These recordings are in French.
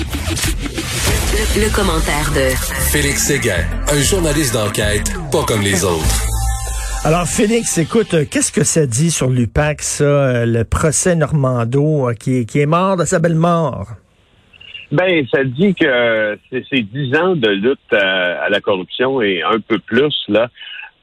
Le, le commentaire de Félix Séguin, un journaliste d'enquête pas comme les autres. Alors, Félix, écoute, euh, qu'est-ce que ça dit sur l'UPAC, ça, euh, le procès Normando, euh, qui, est- qui est mort de sa belle mort? Ben, ça dit que c'est c'est dix ans de lutte à, à la corruption et un peu plus là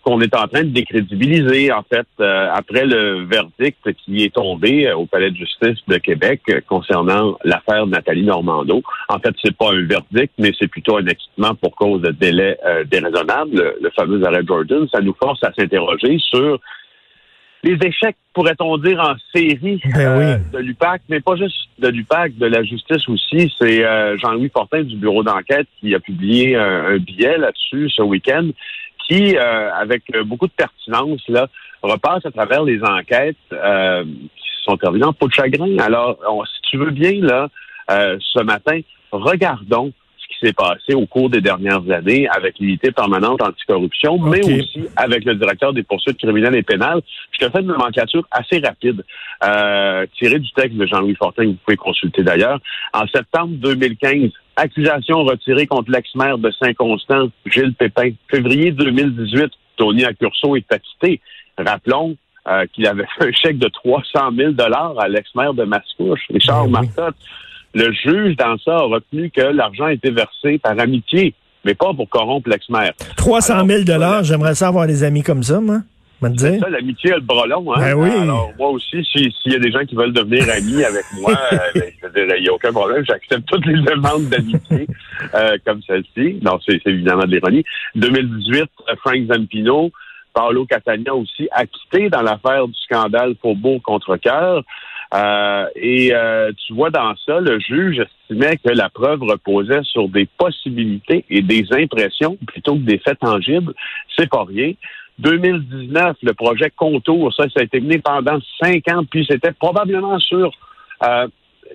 qu'on est en train de décrédibiliser en fait euh, après le verdict qui est tombé euh, au Palais de justice de Québec euh, concernant l'affaire de Nathalie Normando. En fait, c'est pas un verdict, mais c'est plutôt un acquittement pour cause de délai euh, déraisonnable, le, le fameux arrêt Jordan. Ça nous force à s'interroger sur les échecs, pourrait-on dire, en série Ben oui. de l'UPAC, mais pas juste de l'UPAC, de la justice aussi. C'est Jean-Louis Fortin du bureau d'enquête qui a publié un, un billet là-dessus ce week-end qui, euh, avec euh, beaucoup de pertinence, là, repasse à travers les enquêtes euh, qui sont terminées en peau de chagrin. Alors, on- si tu veux bien, là, euh, ce matin, regardons ce qui s'est passé au cours des dernières années avec l'unité permanente anticorruption, mais aussi avec le directeur des poursuites criminelles et pénales. Je te fais une nomenclature assez rapide, euh, tirée du texte de Jean-Louis Fortin, que vous pouvez consulter d'ailleurs. En septembre 2015, accusation retirée contre l'ex-maire de Saint-Constant, Gilles Pépin. Février 2018, Tony Accurso est acquitté. Rappelons euh, qu'il avait fait un chèque de 300 000 à l'ex-maire de Mascouche, Richard Ben oui. Marcotte. Le juge, dans ça, a retenu que l'argent a été versé par amitié, mais pas pour corrompre l'ex-maire. 300 000 Alors, j'aimerais ça avoir des amis comme ça, moi. C'est ça, l'amitié a le bras long, hein? Ben oui. Alors, moi aussi, si- s'il y a des gens qui veulent devenir amis avec moi, euh, ben, il n'y a aucun problème. J'accepte toutes les demandes d'amitié euh, comme celle-ci. Non, c'est c'est évidemment de l'ironie. 2018, euh, Frank Zampino, Paolo Catania aussi, acquitté dans l'affaire du scandale Faubourg contre cœur. Euh, et euh, tu vois dans ça, le juge estimait que la preuve reposait sur des possibilités et des impressions plutôt que des faits tangibles. C'est pas rien. 2019, le projet Contour, ça, ça a été mené pendant cinq ans, puis c'était probablement sur euh,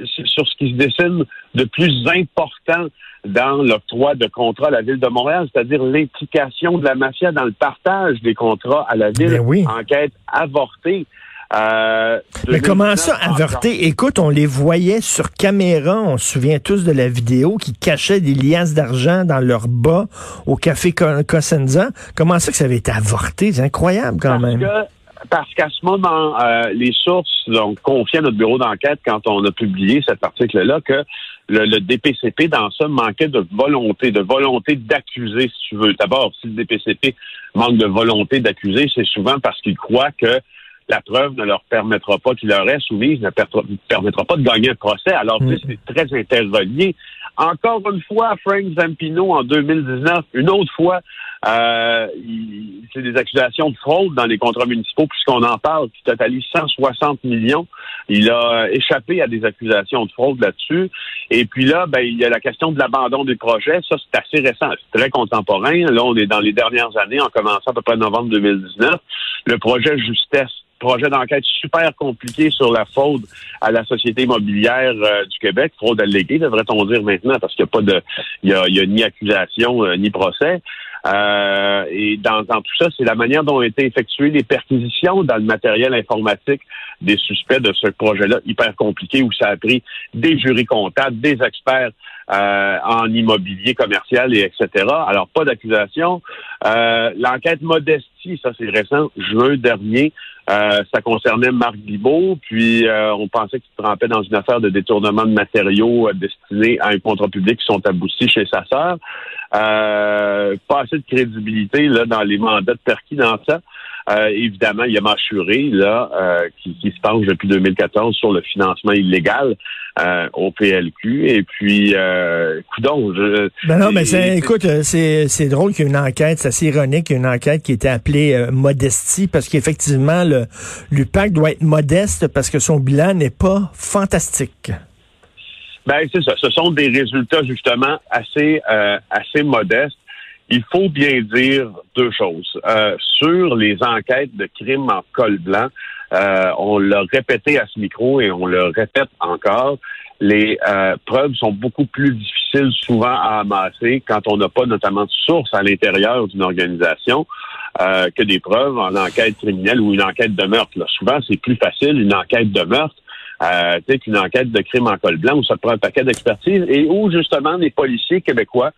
sur ce qui se dessine de plus important dans l'octroi de contrats à la Ville de Montréal, c'est-à-dire l'implication de la mafia dans le partage des contrats à la Ville. Ben oui. Enquête avortée. Euh, Mais comment 2019 ça, avorté? Écoute, on les voyait sur caméra, on se souvient tous de la vidéo, qui cachaient des liasses d'argent dans leur bas au café Co- Cosenza. Comment ça que ça avait été avorté? C'est incroyable quand parce même. Que, parce qu'à ce moment, euh, les sources donc, confiaient à notre bureau d'enquête quand on a publié cet article-là que le, le DPCP, dans ça, manquait de volonté, de volonté d'accuser, si tu veux. D'abord, si le DPCP manque de volonté d'accuser, c'est souvent parce qu'il croit que la preuve ne leur permettra pas, qui leur est soumise, ne per- permettra pas de gagner un procès. Alors, sais, c'est très interrelié. Encore une fois, Frank Zampino en 2019, une autre fois, euh, il- c'est des accusations de fraude dans les contrats municipaux, puisqu'on en parle, qui totalise 160 millions. Il a échappé à des accusations de fraude là-dessus. Et puis là, ben, il y a la question de l'abandon des projets. Ça, c'est assez récent, c'est très contemporain. Là, on est dans les dernières années, en commençant à peu près novembre 2019. Le projet Justesse, projet d'enquête super compliqué sur la fraude à la Société immobilière euh, du Québec, fraude alléguée, devrait-on dire maintenant, parce qu'il n'y a pas de, il y a, ni accusation euh, ni procès. Euh, et dans, dans tout ça, c'est la manière dont ont été effectuées les perquisitions dans le matériel informatique des suspects de ce projet-là, hyper compliqué, où ça a pris des jurys comptables, des experts euh, en immobilier commercial et etc. Alors, pas d'accusation. Euh, L'enquête Modestie, ça c'est récent, juin dernier, euh, ça concernait Marc Bibot, puis euh, on pensait qu'il se trempait dans une affaire de détournement de matériaux euh, destinés à un contrat public qui sont aboutis chez sa sœur. Euh, pas assez de crédibilité là dans les mandats de perquis dans ça. Euh, évidemment, il y a Machuré, là, euh, qui, qui se penche depuis 2014 sur le financement illégal euh, au PLQ. Et puis, euh, coudonc, je... Ben non, mais c'est, écoute, c'est, c'est drôle qu'il y ait une enquête, c'est assez ironique, qu'il y ait une enquête qui était appelée Modestie, parce qu'effectivement, le, l'UPAC doit être modeste parce que son bilan n'est pas fantastique. Ben c'est ça. Ce sont des résultats justement assez assez modestes. Il faut bien dire deux choses. Euh, sur les enquêtes de crimes en col blanc, euh, on l'a répété à ce micro et on le répète encore. Les euh, preuves sont beaucoup plus difficiles souvent à amasser quand on n'a pas notamment de source à l'intérieur d'une organisation euh, que des preuves en enquête criminelle ou une enquête de meurtre. Là. Souvent, c'est plus facile une enquête de meurtre euh, qu'une enquête de crime en col blanc où ça prend un paquet d'expertise et où justement les policiers québécois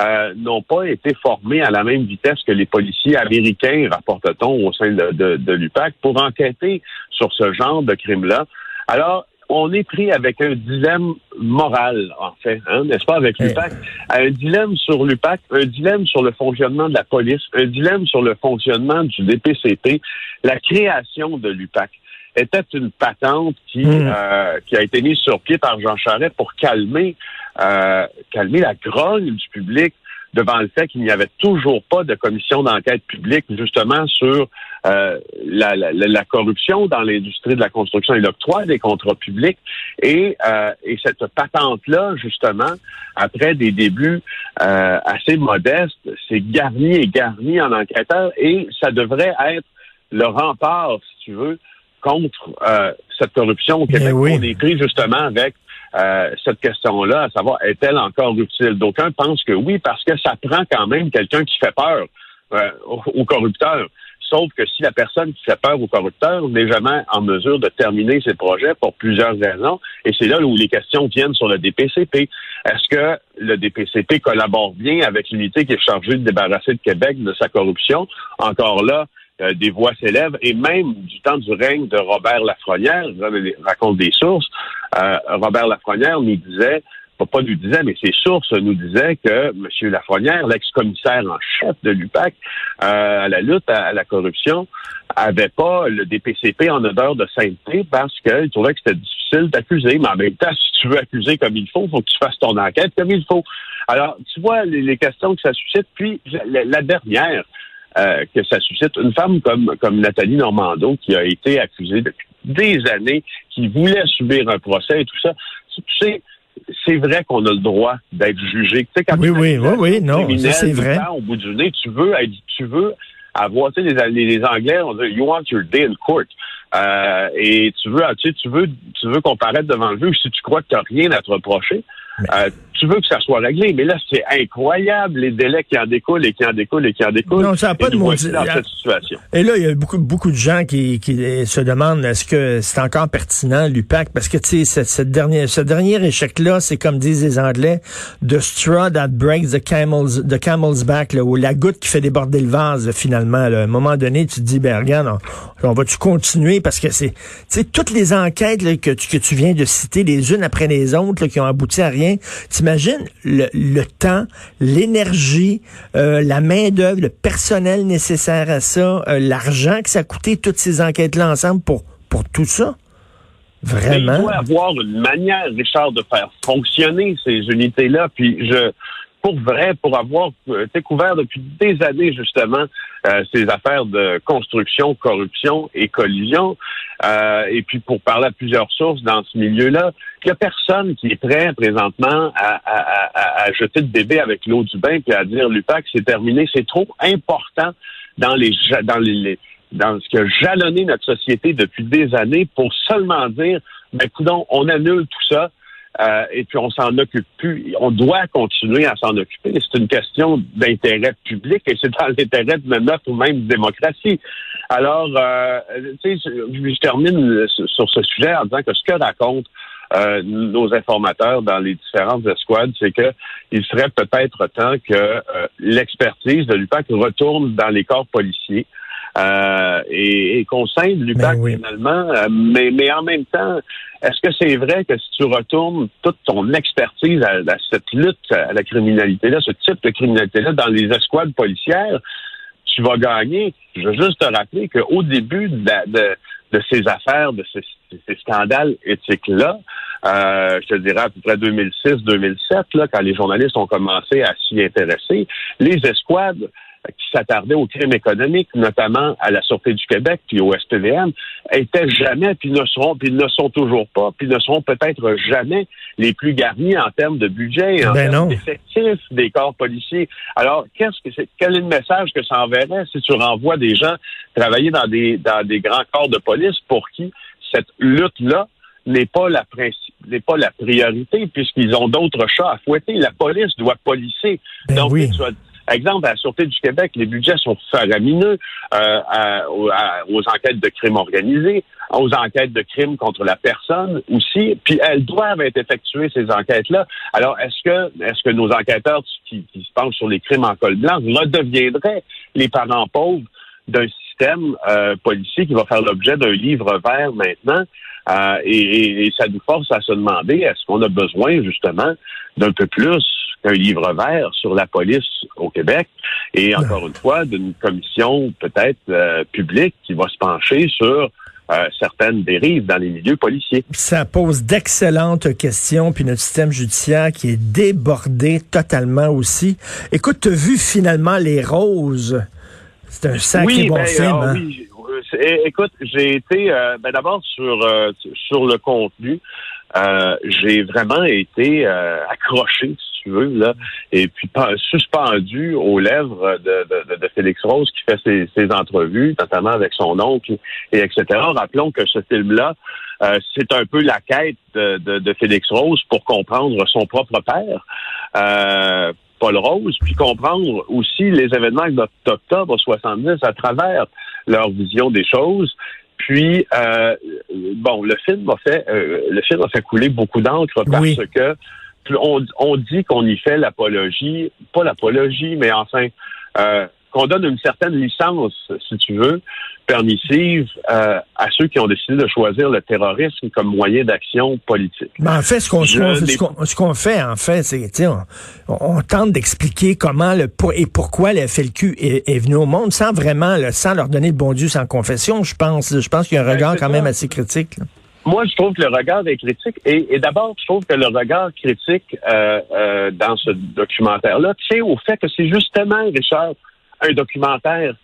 euh, n'ont pas été formés à la même vitesse que les policiers américains, rapporte-t-on au sein de, de, de l'UPAC, pour enquêter sur ce genre de crime-là. Alors, on est pris avec un dilemme moral, en fait, hein, n'est-ce pas, avec l'UPAC? Un dilemme sur l'UPAC, un dilemme sur le fonctionnement de la police, un dilemme sur le fonctionnement du DPCP, la création de l'UPAC était une patente qui, hmm. euh, qui a été mise sur pied par Jean Charest pour calmer, euh, calmer la grogne du public devant le fait qu'il n'y avait toujours pas de commission d'enquête publique justement sur euh, la, la, la, corruption dans l'industrie de la construction et l'octroi des contrats publics. Et, euh, et cette patente-là, justement, après des débuts euh, assez modestes, c'est garni et garni en enquêteur et ça devrait être le rempart, si tu veux, contre euh, cette corruption au Québec. On est pris justement avec euh, cette question-là, à savoir, est-elle encore utile? D'aucuns pensent que oui, parce que ça prend quand même quelqu'un qui fait peur euh, aux corrupteurs. Sauf que si la personne qui fait peur aux corrupteurs n'est jamais en mesure de terminer ses projets pour plusieurs raisons, et c'est là où les questions viennent sur le DPCP. Est-ce que le DPCP collabore bien avec l'unité qui est chargée de débarrasser le Québec de sa corruption? Encore là, euh, des voix s'élèvent, et même du temps du règne de Robert Lafrenière, raconte des sources, euh, Robert Lafrenière nous disait, pas nous disait, mais ses sources nous disaient que M. Lafrenière, l'ex-commissaire en chef de l'UPAC, euh, à la lutte à, la corruption, avait pas le DPCP en odeur de sainteté parce qu'il trouvait que c'était difficile d'accuser. Mais en même temps, si tu veux accuser comme il faut, faut que tu fasses ton enquête comme il faut. Alors, tu vois les, questions que ça suscite. Puis, la dernière, euh, que ça suscite. Une femme comme, comme Nathalie Normando, qui a été accusée depuis des années, qui voulait subir un procès et tout ça. Tu sais, c'est vrai qu'on a le droit d'être jugé. Tu sais, quand oui, oui, oui, oui, non, c'est vrai. Au bout du nez, tu veux, tu veux avoir, tu sais, les, les, Anglais, on dit, you want your day in court. Euh, et tu veux, tu, sais, tu veux, tu veux comparaître devant le juge si tu crois que tu n'as rien à te reprocher. Euh, tu veux que ça soit réglé, mais là, c'est incroyable les délais qui en découlent et qui en découlent et qui en découlent. Non, ça n'a pas de dans cette situation. Et là, il y a beaucoup, beaucoup de gens qui, qui se demandent est-ce que c'est encore pertinent, l'UPAC? Parce que, tu sais, cette, dernière, ce dernier échec-là, c'est comme disent les Anglais, the straw that breaks the camel's, the camel's back, là, ou la goutte qui fait déborder le vase, finalement. À un moment donné, tu te dis, ben, regarde, on, va-tu continuer? Parce que c'est, tu sais, toutes les enquêtes que, tu, que tu viens de citer, les unes après les autres, qui ont abouti à rien, t'imagines le, le temps, l'énergie, euh, la main-d'œuvre, le personnel nécessaire à ça, euh, l'argent que ça a coûté, toutes ces enquêtes-là ensemble pour, pour tout ça? Vraiment? il doit avoir une manière, Richard, de faire fonctionner ces unités-là. Puis je, pour vrai, pour avoir euh, découvert depuis des années justement euh, ces affaires de construction, corruption et collision, euh, et puis pour parler à plusieurs sources dans ce milieu-là, il n'y a personne qui est prêt présentement à, jeter le bébé avec l'eau du bain puis à dire l'UPAC c'est terminé, c'est trop important dans les dans les dans ce qui a jalonné notre société depuis des années pour seulement dire, ben, coudons, on annule tout ça, euh, et puis on s'en occupe plus. On doit continuer à s'en occuper. C'est une question d'intérêt public et c'est dans l'intérêt de notre même démocratie. Alors, euh, je, termine sur ce sujet en disant que ce que racontent euh, nos informateurs dans les différentes escouades, c'est que il serait peut-être temps que l'expertise de l'UPAC retourne dans les corps policiers. Euh, et, et qu'on scinde l'UPAC ben finalement. Euh, mais, mais en même temps, est-ce que c'est vrai que si tu retournes toute ton expertise à, cette lutte à la criminalité-là, ce type de criminalité-là dans les escouades policières, tu vas gagner? Je veux juste te rappeler qu'au début de, de, ces affaires, de ces, scandales éthiques-là, euh, je te dirais à peu près 2006-2007, là, quand les journalistes ont commencé à s'y intéresser, les escouades qui s'attardaient aux crimes économiques, notamment à la Sûreté du Québec puis au SPVM, étaient jamais, puis ne seront, puis ne sont toujours pas, puis ne seront peut-être jamais les plus garnis en termes de budget et en ben termes d'effectifs des corps policiers. Alors, qu'est-ce que c'est, quel est le message que ça enverrait si tu renvoies des gens travailler dans des, dans des grands corps de police pour qui cette lutte-là n'est pas la n'est pas la priorité puisqu'ils ont d'autres chats à fouetter. La police doit policer. Ben Donc, oui Exemple, à la Sûreté du Québec, les budgets sont faramineux euh, aux enquêtes de crimes organisés, aux enquêtes de crimes contre la personne aussi, puis elles doivent être effectuées, ces enquêtes-là. Alors, est-ce que est-ce que nos enquêteurs qui, qui se penchent sur les crimes en col blanc redeviendraient les parents pauvres d'un système euh, policier qui va faire l'objet d'un livre vert maintenant? Euh, et, ça nous force à se demander est-ce qu'on a besoin justement d'un peu plus qu'un livre vert sur la police au Québec et encore une fois d'une commission peut-être euh, publique qui va se pencher sur certaines dérives dans les milieux policiers. Ça pose d'excellentes questions, puis notre système judiciaire qui est débordé totalement aussi. Écoute, tu as vu finalement les roses? C'est un sacré bon ben, film. Ah, hein? Oui, euh, écoute, j'ai été euh, ben, d'abord sur euh, sur le contenu. j'ai vraiment été accroché, tu veux, là, et puis suspendu aux lèvres de, de, Félix Rose qui fait ses, ses, entrevues, notamment avec son oncle et etc. Rappelons que ce film-là, c'est un peu la quête de, de, Félix Rose pour comprendre son propre père. Paul Rose, puis comprendre aussi les événements d'octobre 70 à travers leur vision des choses. Puis euh, bon, le film a fait euh, le film a fait couler beaucoup d'encre parce que on, on dit qu'on y fait l'apologie, pas l'apologie, mais enfin euh, qu'on donne une certaine licence, si tu veux, permissive euh, à ceux qui ont décidé de choisir le terrorisme comme moyen d'action politique. Ben, en fait, ce qu'on ce fait, en fait, c'est on, on tente d'expliquer comment le et pourquoi le FLQ est, est venu au monde sans vraiment, sans leur donner le bon Dieu sans confession. Je pense, je pense qu'il y a un ben, regard quand même assez critique. Moi, je trouve que le regard est critique. Et, d'abord, je trouve que le regard critique euh, euh, dans ce documentaire-là tient au fait que c'est justement, Richard, un documentaire.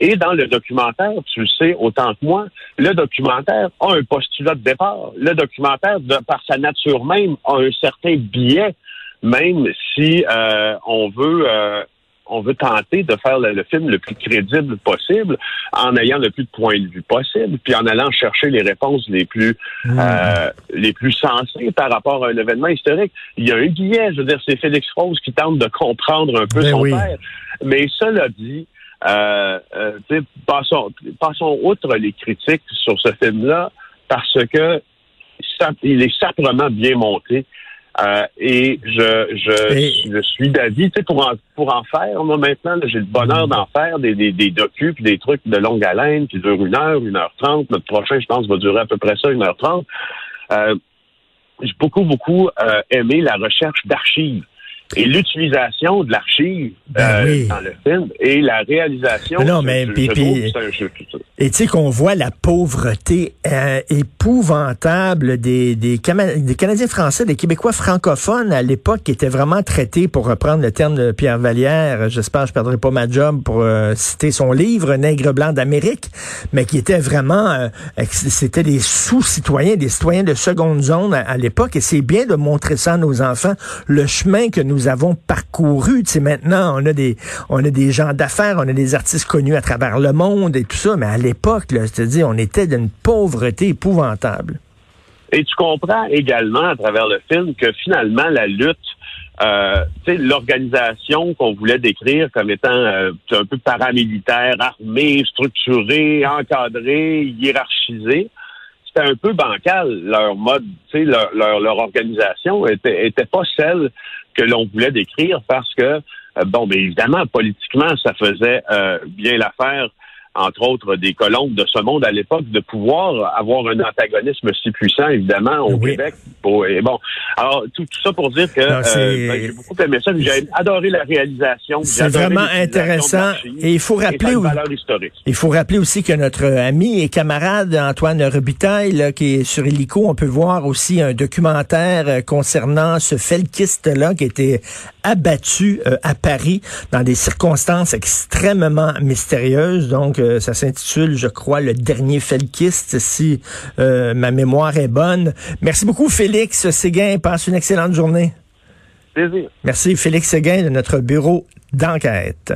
Et dans le documentaire, tu le sais autant que moi, le documentaire a un postulat de départ. Le documentaire, de, par sa nature même, a un certain biais, même si euh, on veut euh, on veut tenter de faire le, film le plus crédible possible, en ayant le plus de points de vue possible, puis en allant chercher les réponses les plus mmh. euh, les plus sensées par rapport à un événement historique. Il y a un biais, je veux dire, c'est Félix Rose qui tente de comprendre un peu ben son père. Mais cela dit, euh, euh, passons, passons outre les critiques sur ce film-là parce que il est simplement bien monté. Euh, et je, je, je suis d'avis, tu sais, pour en, pour en faire, moi, maintenant, j'ai le bonheur mm. d'en faire des, des, des docus, puis des trucs de longue haleine qui durent une heure, une heure trente. Notre prochain, je pense, va durer à peu près ça, une heure trente. Euh, j'ai beaucoup, beaucoup euh, aimé la recherche d'archives et l'utilisation de l'archive ben euh, dans le film et la réalisation. non, mais et tu sais qu'on voit la pauvreté euh, épouvantable des, des, des, Canadiens français, des Québécois francophones à l'époque qui étaient vraiment traités, pour reprendre le terme de Pierre Vallière, j'espère que je perdrai pas ma job pour euh, citer son livre Nègre blanc d'Amérique, mais qui étaient vraiment, c'était des sous-citoyens, des citoyens de seconde zone à, à l'époque, et c'est bien de montrer ça à nos enfants, le chemin que nous nous avons parcouru. Tu sais, maintenant, on a des, on a des gens d'affaires, on a des artistes connus à travers le monde et tout ça, mais à l'époque, c'est-à-dire, on était d'une pauvreté épouvantable. Et tu comprends également à travers le film que finalement, la lutte euh, l'organisation qu'on voulait décrire comme étant euh, un peu paramilitaire, armée, structurée, encadrée, hiérarchisée, c'était un peu bancal leur mode, leur, leur, leur organisation était, était pas celle que l'on voulait décrire parce que, euh, bon, bien évidemment, politiquement, ça faisait euh, bien l'affaire entre autres des colombes de ce monde à l'époque, de pouvoir avoir un antagonisme si puissant, évidemment, au Québec. et bon, alors tout, ça pour dire que euh, ben, j'ai beaucoup aimé ça, j'ai adoré la réalisation. C'est vraiment intéressant. Et il faut rappeler, il faut rappeler aussi que notre ami et camarade Antoine Robitaille, qui est sur Helico, on peut voir aussi un documentaire euh, concernant ce felkiste-là qui était abattu euh, à Paris dans des circonstances extrêmement mystérieuses. Donc, euh, ça s'intitule, je crois, Le dernier Felkiste, si euh, ma mémoire est bonne. Merci beaucoup, Félix Séguin. Passe une excellente journée. Plaisir. Merci, Félix Séguin, de notre bureau d'enquête.